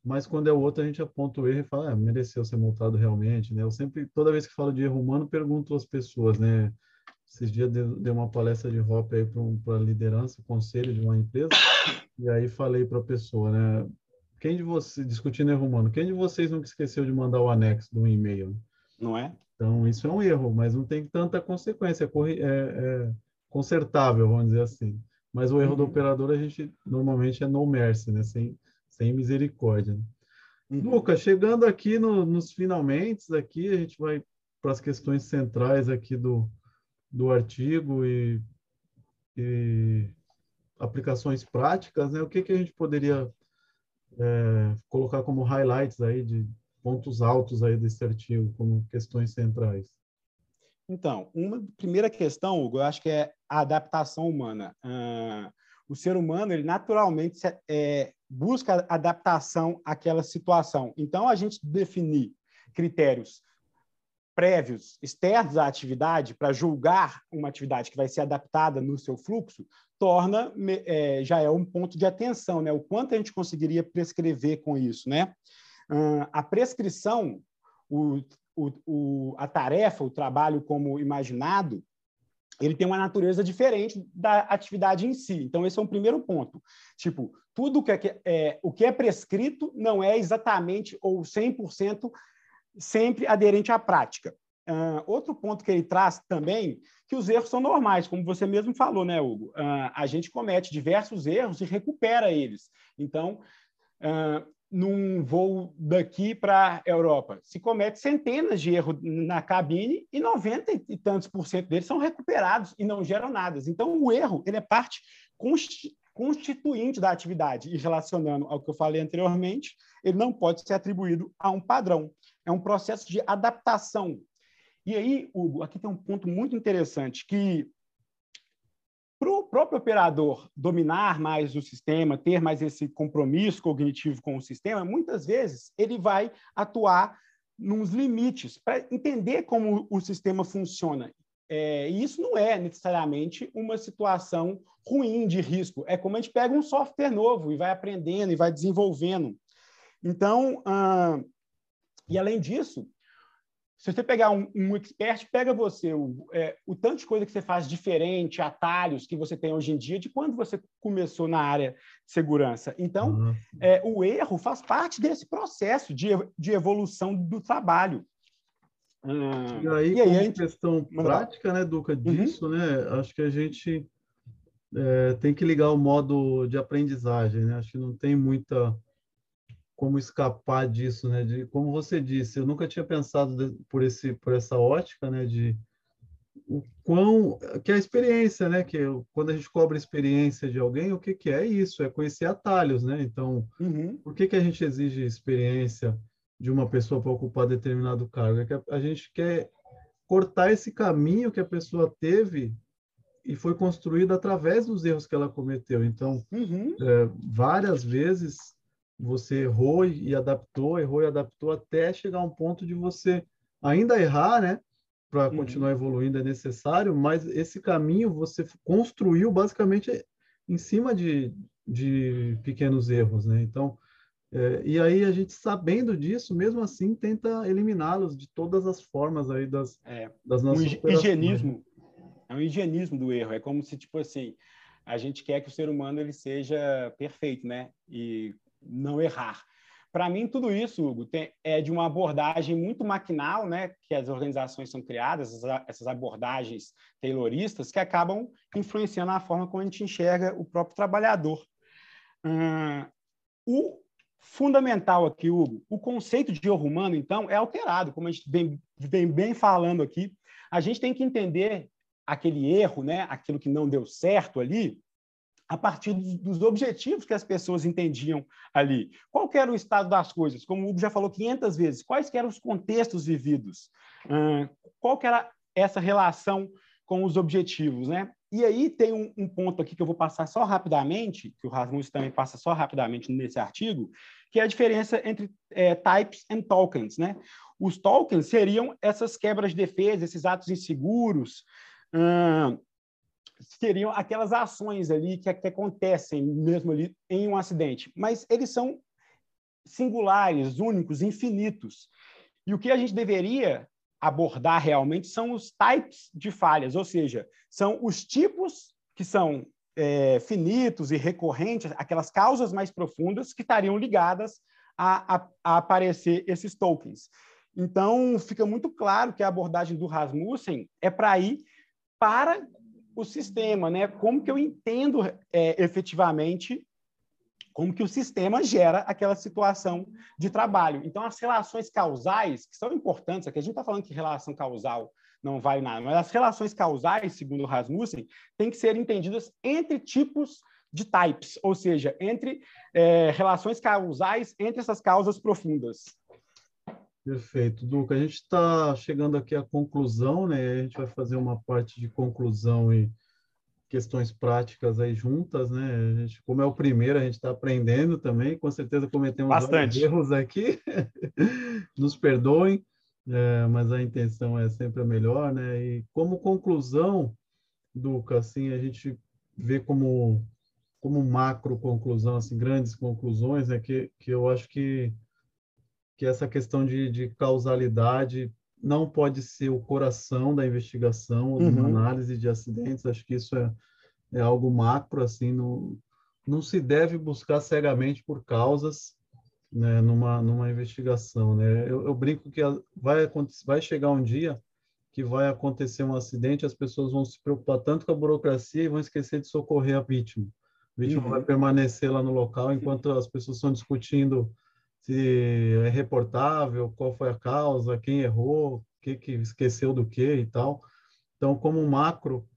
mas quando é o outro a gente aponta o erro e fala, ah, mereceu ser multado realmente, né? Eu sempre, toda vez que falo de erro humano, pergunto às pessoas, né? Esses dias dei uma palestra de HOP aí para a liderança, conselho de uma empresa, e aí falei para a pessoa, né? Quem de vocês, discutindo erro humano, quem de vocês nunca esqueceu de mandar o anexo de um e-mail?
Não é?
Então, isso é um erro, mas não tem tanta consequência, é, é consertável, vamos dizer assim. Mas o erro uhum. do operador, a gente normalmente é no mercy, né? Sem, sem misericórdia. Né? Uhum. Lucas, chegando aqui no, nos finalmente, aqui a gente vai para as questões centrais aqui do, do artigo e, e aplicações práticas, né? O que, que a gente poderia é, colocar como highlights aí de pontos altos aí desse artigo, como questões centrais?
Então, uma primeira questão, Hugo, eu acho que é a adaptação humana. Uh, o ser humano, ele naturalmente é, busca adaptação àquela situação. Então, a gente definir critérios prévios, externos à atividade, para julgar uma atividade que vai ser adaptada no seu fluxo, torna é, já é um ponto de atenção, né? O quanto a gente conseguiria prescrever com isso, né? Uh, a prescrição, o, o, o, a tarefa, o trabalho como imaginado, ele tem uma natureza diferente da atividade em si. Então, esse é um primeiro ponto. Tipo, tudo que é, é o que é prescrito não é exatamente ou 100% sempre aderente à prática. Uh, outro ponto que ele traz também, que os erros são normais, como você mesmo falou, né, Hugo? Uh, a gente comete diversos erros e recupera eles. Então, uh, num voo daqui para a Europa, se comete centenas de erros na cabine e 90 e tantos por cento deles são recuperados e não geram nada. Então, o erro ele é parte constituinte da atividade e relacionando ao que eu falei anteriormente, ele não pode ser atribuído a um padrão é um processo de adaptação. E aí, Hugo, aqui tem um ponto muito interessante, que para o próprio operador dominar mais o sistema, ter mais esse compromisso cognitivo com o sistema, muitas vezes ele vai atuar nos limites para entender como o sistema funciona. É, e isso não é necessariamente uma situação ruim de risco. É como a gente pega um software novo e vai aprendendo e vai desenvolvendo. Então, e, além disso, se você pegar um, um expert, pega você, o, é, o tanto de coisa que você faz diferente, atalhos que você tem hoje em dia, de quando você começou na área de segurança. Então, uhum. é, o erro faz parte desse processo de, de evolução do trabalho.
Hum, e aí, e aí gente... questão prática, né, Duca, uhum. disso, uhum. né, acho que a gente é, tem que ligar o modo de aprendizagem, né? Acho que não tem muita como escapar disso, né? De como você disse, eu nunca tinha pensado de, por esse por essa ótica, né? De o quão que é a experiência, né? Que quando a gente cobra experiência de alguém, o que que é isso? É conhecer atalhos, né? Então, uhum. por que que a gente exige experiência de uma pessoa para ocupar determinado cargo? É que a, a gente quer cortar esse caminho que a pessoa teve e foi construído através dos erros que ela cometeu. Então, uhum. é, várias vezes você errou e adaptou, errou e adaptou até chegar a um ponto de você ainda errar, né? Para uhum. continuar evoluindo é necessário, mas esse caminho você construiu basicamente em cima de, de pequenos erros, né? Então, é, e aí a gente sabendo disso, mesmo assim, tenta eliminá-los de todas as formas aí das,
é, das nossas um higienismo, é um higienismo do erro. É como se tipo assim a gente quer que o ser humano ele seja perfeito, né? E não errar. Para mim, tudo isso, Hugo, tem, é de uma abordagem muito maquinal, né, que as organizações são criadas, essas abordagens tayloristas, que acabam influenciando a forma como a gente enxerga o próprio trabalhador. Hum, o fundamental aqui, Hugo, o conceito de erro humano, então, é alterado, como a gente vem, vem bem falando aqui. A gente tem que entender aquele erro, né, aquilo que não deu certo ali, a partir dos objetivos que as pessoas entendiam ali. Qual era o estado das coisas? Como o Hugo já falou 500 vezes, quais eram os contextos vividos? Qual era essa relação com os objetivos, né? e aí tem um, um, ponto aqui que eu vou passar só rapidamente, que o Rasmussen também passa só rapidamente nesse artigo, que é a diferença entre é, types and tokens. Né? Os tokens seriam essas quebras de defesa, esses atos inseguros, hum, seriam aquelas ações ali que, que acontecem mesmo ali em um acidente, mas eles são singulares, únicos, infinitos. E o que a gente deveria abordar realmente são os types de falhas, ou seja, são os tipos que são é, finitos e recorrentes, aquelas causas mais profundas que estariam ligadas a, a, a, aparecer esses tokens. Então, fica muito claro que a abordagem do Rasmussen é para ir para o sistema, né? Como que eu entendo é, efetivamente como que o sistema gera aquela situação de trabalho. Então, as relações causais, que são importantes, aqui a gente está falando que relação causal não vale nada, mas as relações causais, segundo Rasmussen, têm que ser entendidas entre tipos de types, ou seja, entre é, relações causais entre essas causas profundas.
Perfeito, Duca. A gente está chegando aqui à conclusão, né? A gente vai fazer uma parte de conclusão e questões práticas aí juntas, né? A gente, como é o primeiro, a gente está aprendendo também, com certeza cometemos
Bastante.
erros aqui, [LAUGHS] nos perdoem, é, mas a intenção é sempre a melhor, né? E como conclusão, Duca, assim, a gente vê como como macro conclusão, assim, grandes conclusões, é né? que, que eu acho que, que essa questão de, de causalidade não pode ser o coração da investigação ou uhum. análise de acidentes. Acho que isso é, é algo macro, assim, não, não se deve buscar cegamente por causas né, numa, numa investigação. Né? Eu, eu brinco que vai, vai chegar um dia que vai acontecer um acidente, as pessoas vão se preocupar tanto com a burocracia e vão esquecer de socorrer a vítima. A vítima uhum. vai permanecer lá no local enquanto as pessoas estão discutindo se é reportável, qual foi a causa, quem errou, o que, que esqueceu do que e tal. Então, como macro,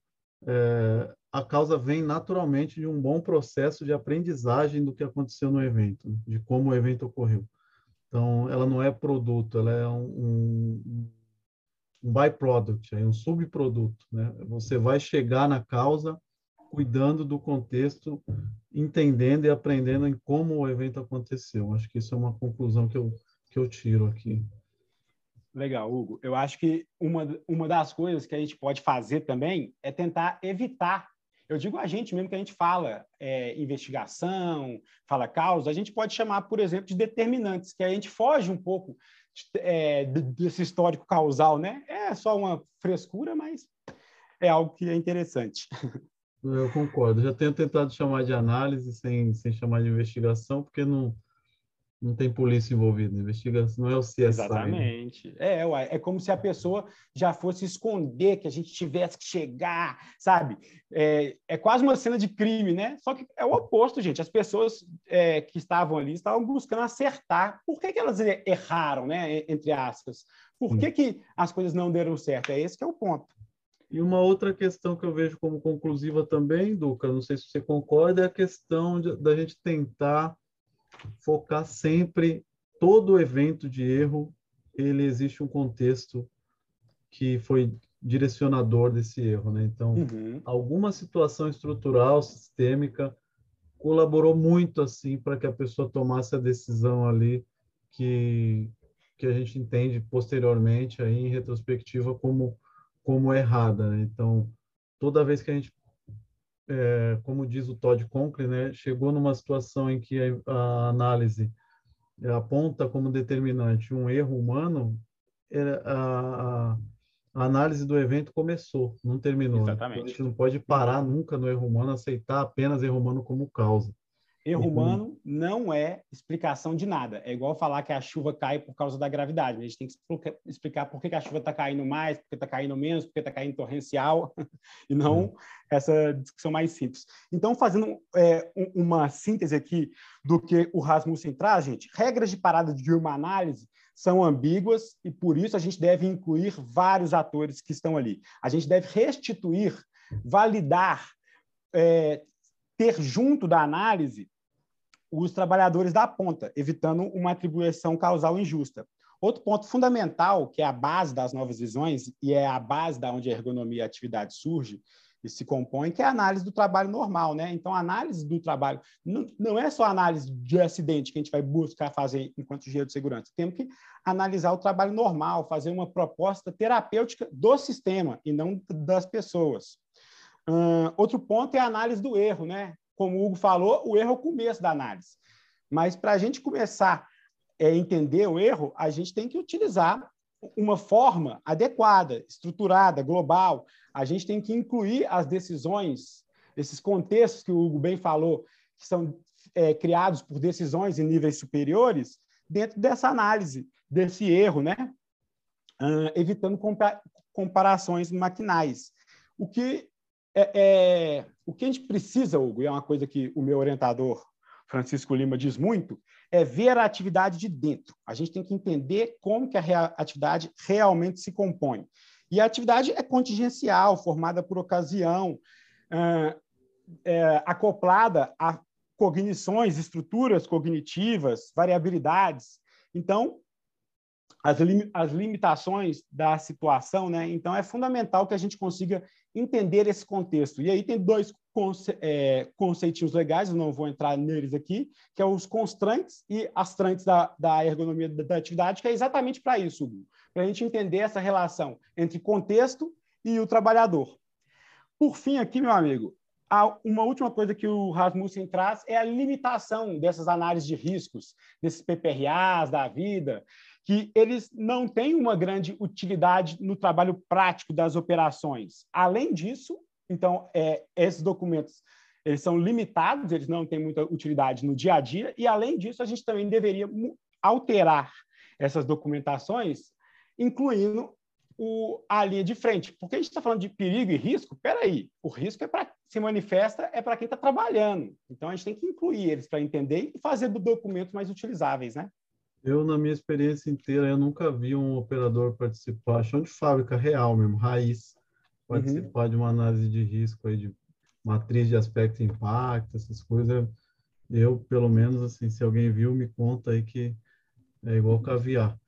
é, a causa vem naturalmente de um bom processo de aprendizagem do que aconteceu no evento, né, de como o evento ocorreu. Então, ela não é produto, ela é um, um, byproduct, é um subproduto. Né? Você vai chegar na causa cuidando do contexto, entendendo e aprendendo em como o evento aconteceu. Acho que isso é uma conclusão que eu, que eu tiro aqui.
Legal, Hugo. Eu acho que uma, uma das coisas que a gente pode fazer também é tentar evitar. Eu digo a gente mesmo que a gente fala é, investigação, fala causa, a gente pode chamar, por exemplo, de determinantes, que a gente foge um pouco é, desse histórico causal, né? É só uma frescura, mas é algo que é interessante. [LAUGHS]
Eu concordo. Já tenho tentado chamar de análise sem, sem chamar de investigação, porque não, não tem polícia envolvida. Investigação não é o CSI. Né?
Exatamente. É, uai, é como se a pessoa já fosse esconder que a gente tivesse que chegar, sabe? É, é quase uma cena de crime, né? Só que é o oposto, gente. As pessoas é, que estavam ali estavam buscando acertar. Por que, que elas erraram, né? Entre aspas. Por que, que as coisas não deram certo? É esse que é o ponto.
E uma outra questão que eu vejo como conclusiva também, Duca, não sei se você concorda, é a questão de, da gente tentar focar sempre todo evento de erro, ele existe um contexto que foi direcionador desse erro, né? Então, uhum. alguma situação estrutural, sistêmica, colaborou muito assim para que a pessoa tomasse a decisão ali que que a gente entende posteriormente aí em retrospectiva como como errada. Né? Então, toda vez que a gente, é, como diz o Todd Conklin, né, chegou numa situação em que a, a análise aponta como determinante um erro humano, é, a, a, análise do evento começou, não terminou.
Exatamente.
Então, a gente não pode parar nunca no erro humano, aceitar apenas erro humano como causa.
Erro humano não é explicação de nada. É igual falar que a chuva cai por causa da gravidade. A gente tem que explicar por que a chuva está caindo mais, por que está caindo menos, por que está caindo torrencial, [LAUGHS] e não uhum. essa discussão mais simples. Então, fazendo é, uma síntese aqui do que o Rasmussen traz, gente, regras de parada de uma análise são ambíguas e, por isso, a gente deve incluir vários atores que estão ali. A gente deve restituir, validar, é, ter junto da análise os trabalhadores da ponta, evitando uma atribuição causal injusta. Outro ponto fundamental, que é a base das novas visões e é a base da onde a ergonomia e a atividade surge, e se compõe, que é a análise do trabalho normal, né? Então, a análise do trabalho não, é só a análise de acidente que a gente vai buscar fazer enquanto engenheiro de segurança. Temos que analisar o trabalho normal, fazer uma proposta terapêutica do sistema e não das pessoas. Uh, outro ponto é a análise do erro, né? Como o Hugo falou, o erro é o começo da análise. Mas para a gente começar a é, entender o erro, a gente tem que utilizar uma forma adequada, estruturada, global. A gente tem que incluir as decisões, esses contextos que o Hugo bem falou, que são é, criados por decisões em níveis superiores, dentro dessa análise, desse erro, né? Uh, evitando compa comparações maquinais. O que é, é, o que a gente precisa, Hugo, e é uma coisa que o meu orientador Francisco Lima diz muito, é ver a atividade de dentro. A gente tem que entender como que a atividade realmente se compõe. E a atividade é contingencial, formada por ocasião, é, acoplada a cognições, estruturas cognitivas, variabilidades. Então, as, lim as limitações da situação, né? Então, é fundamental que a gente consiga entender esse contexto. E aí tem dois conce é, conceitinhos legais, eu não vou entrar neles aqui, que é os constrantes e astrantes da, da ergonomia da, da atividade, que é exatamente para isso, para a gente entender essa relação entre contexto e o trabalhador. Por fim, aqui, meu amigo, uma última coisa que o Rasmussen traz é a limitação dessas análises de riscos, desses PPRAs da vida, que eles não têm uma grande utilidade no trabalho prático das operações. Além disso, então, é, esses documentos eles são limitados, eles não têm muita utilidade no dia a dia, e, além disso, a gente também deveria alterar essas documentações, incluindo o, a linha de frente. Porque a gente está falando de perigo e risco, peraí, o risco é para se manifesta é para quem está trabalhando. Então, a gente tem que incluir eles para entender e fazer do documento mais utilizáveis, né?
Eu, na minha experiência inteira, eu nunca vi um operador participar, chão de fábrica real mesmo, raiz, participar uhum. de uma análise de risco aí de matriz de aspecto e impacto, essas coisas. Eu, pelo menos, assim, se alguém viu, me conta aí que é igual caviar.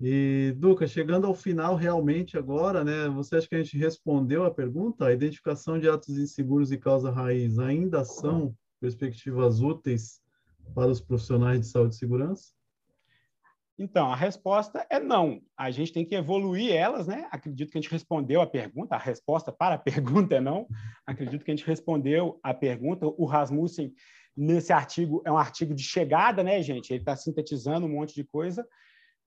E, Duca, chegando ao final realmente agora, né, você acha que a gente respondeu a pergunta? A identificação de atos inseguros e causa raiz ainda são perspectivas úteis para os profissionais de saúde e segurança?
Então, a resposta é não. A gente tem que evoluir elas, né? Acredito que a gente respondeu a pergunta, a resposta para a [LAUGHS] pergunta é não. Acredito que a gente respondeu a pergunta. O Rasmussen, nesse artigo, é um artigo de chegada, né, gente? Ele está sintetizando um monte de coisa.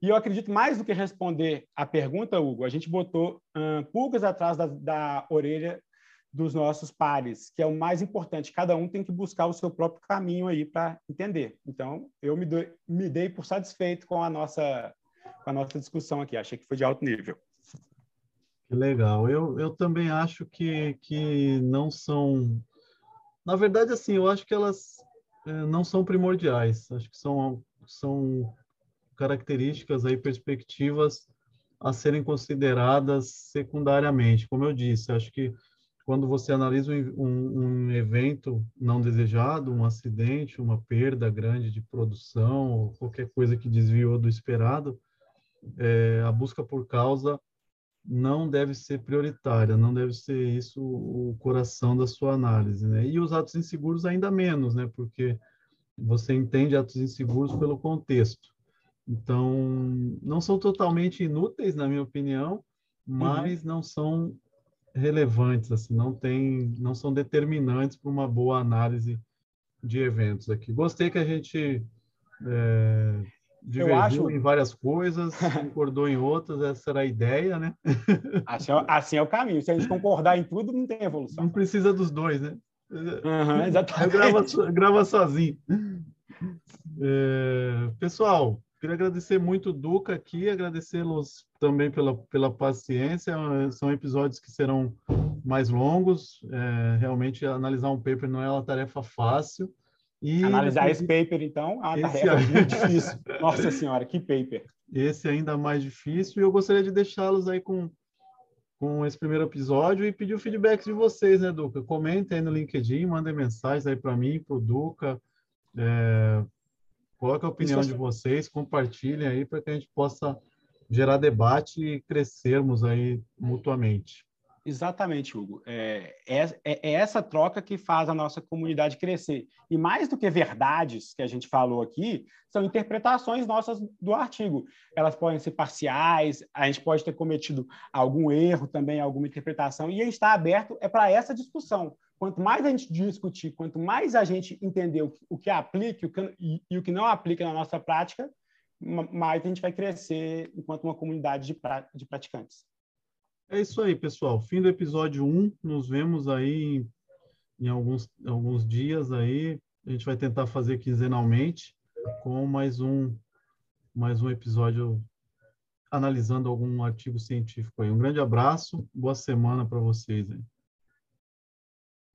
E eu acredito mais do que responder a pergunta, Hugo, a gente botou hum, pulgas atrás da, da orelha dos nossos pares, que é o mais importante. Cada um tem que buscar o seu próprio caminho aí para entender. Então, eu me, dei, me dei por satisfeito com a nossa com a nossa discussão aqui. Achei que foi de alto nível.
Que legal. Eu, eu também acho que, que não são. Na verdade, assim, eu acho que elas é, não são primordiais. Acho que são, são características aí, perspectivas a serem consideradas secundariamente. Como eu disse, acho que quando você analisa um, um, evento não desejado, um acidente, uma perda grande de produção, ou qualquer coisa que desviou do esperado, é, a busca por causa não deve ser prioritária, não deve ser isso o coração da sua análise, né? E os atos inseguros ainda menos, né? Porque você entende atos inseguros pelo contexto. Então, não são totalmente inúteis, na minha opinião, mas uhum. não são relevantes, assim, não tem, não são determinantes para uma boa análise de eventos aqui. Gostei que a gente é, divergiu acho... em várias coisas, concordou em outras, essa era a ideia, né? [LAUGHS]
assim, é, assim é o caminho. Se a gente concordar em tudo, não tem evolução.
Não precisa dos dois, né?
Uhum, [LAUGHS] exatamente.
Grava, grava sozinho. É, pessoal, Queria agradecer muito o Duca aqui, agradecê-los também pela, pela paciência. São episódios que serão mais longos. É, realmente, analisar um paper não é uma tarefa fácil.
E, Analisar esse paper, então, é uma tarefa é... muito difícil. Nossa Senhora, que paper!
Esse é ainda mais difícil. E eu gostaria de deixá-los aí com, com esse primeiro episódio e pedir o feedback de vocês, né, Duca? Comentem aí no LinkedIn, mandem mensagens aí para mim, para o Duca. É, Coloque a opinião de vocês, compartilhem aí para que a gente possa gerar debate e crescermos aí mutuamente.
Exatamente, Hugo. É, é, é, essa troca que faz a nossa comunidade crescer. E mais do que verdades que a gente falou aqui, são interpretações nossas do artigo. Elas podem ser parciais, a gente pode ter cometido algum erro também, alguma interpretação, e a gente está aberto é para essa discussão. Quanto mais a gente discutir, quanto mais a gente entender o que, o que aplica e, e o que não aplica na nossa prática, mais a gente vai crescer enquanto uma comunidade de, pra, de praticantes.
É isso aí, pessoal. Fim do episódio 1. Nos vemos aí em, em alguns, alguns dias aí. A gente vai tentar fazer quinzenalmente com mais um mais um episódio analisando algum artigo científico aí. Um grande abraço, boa semana para vocês aí.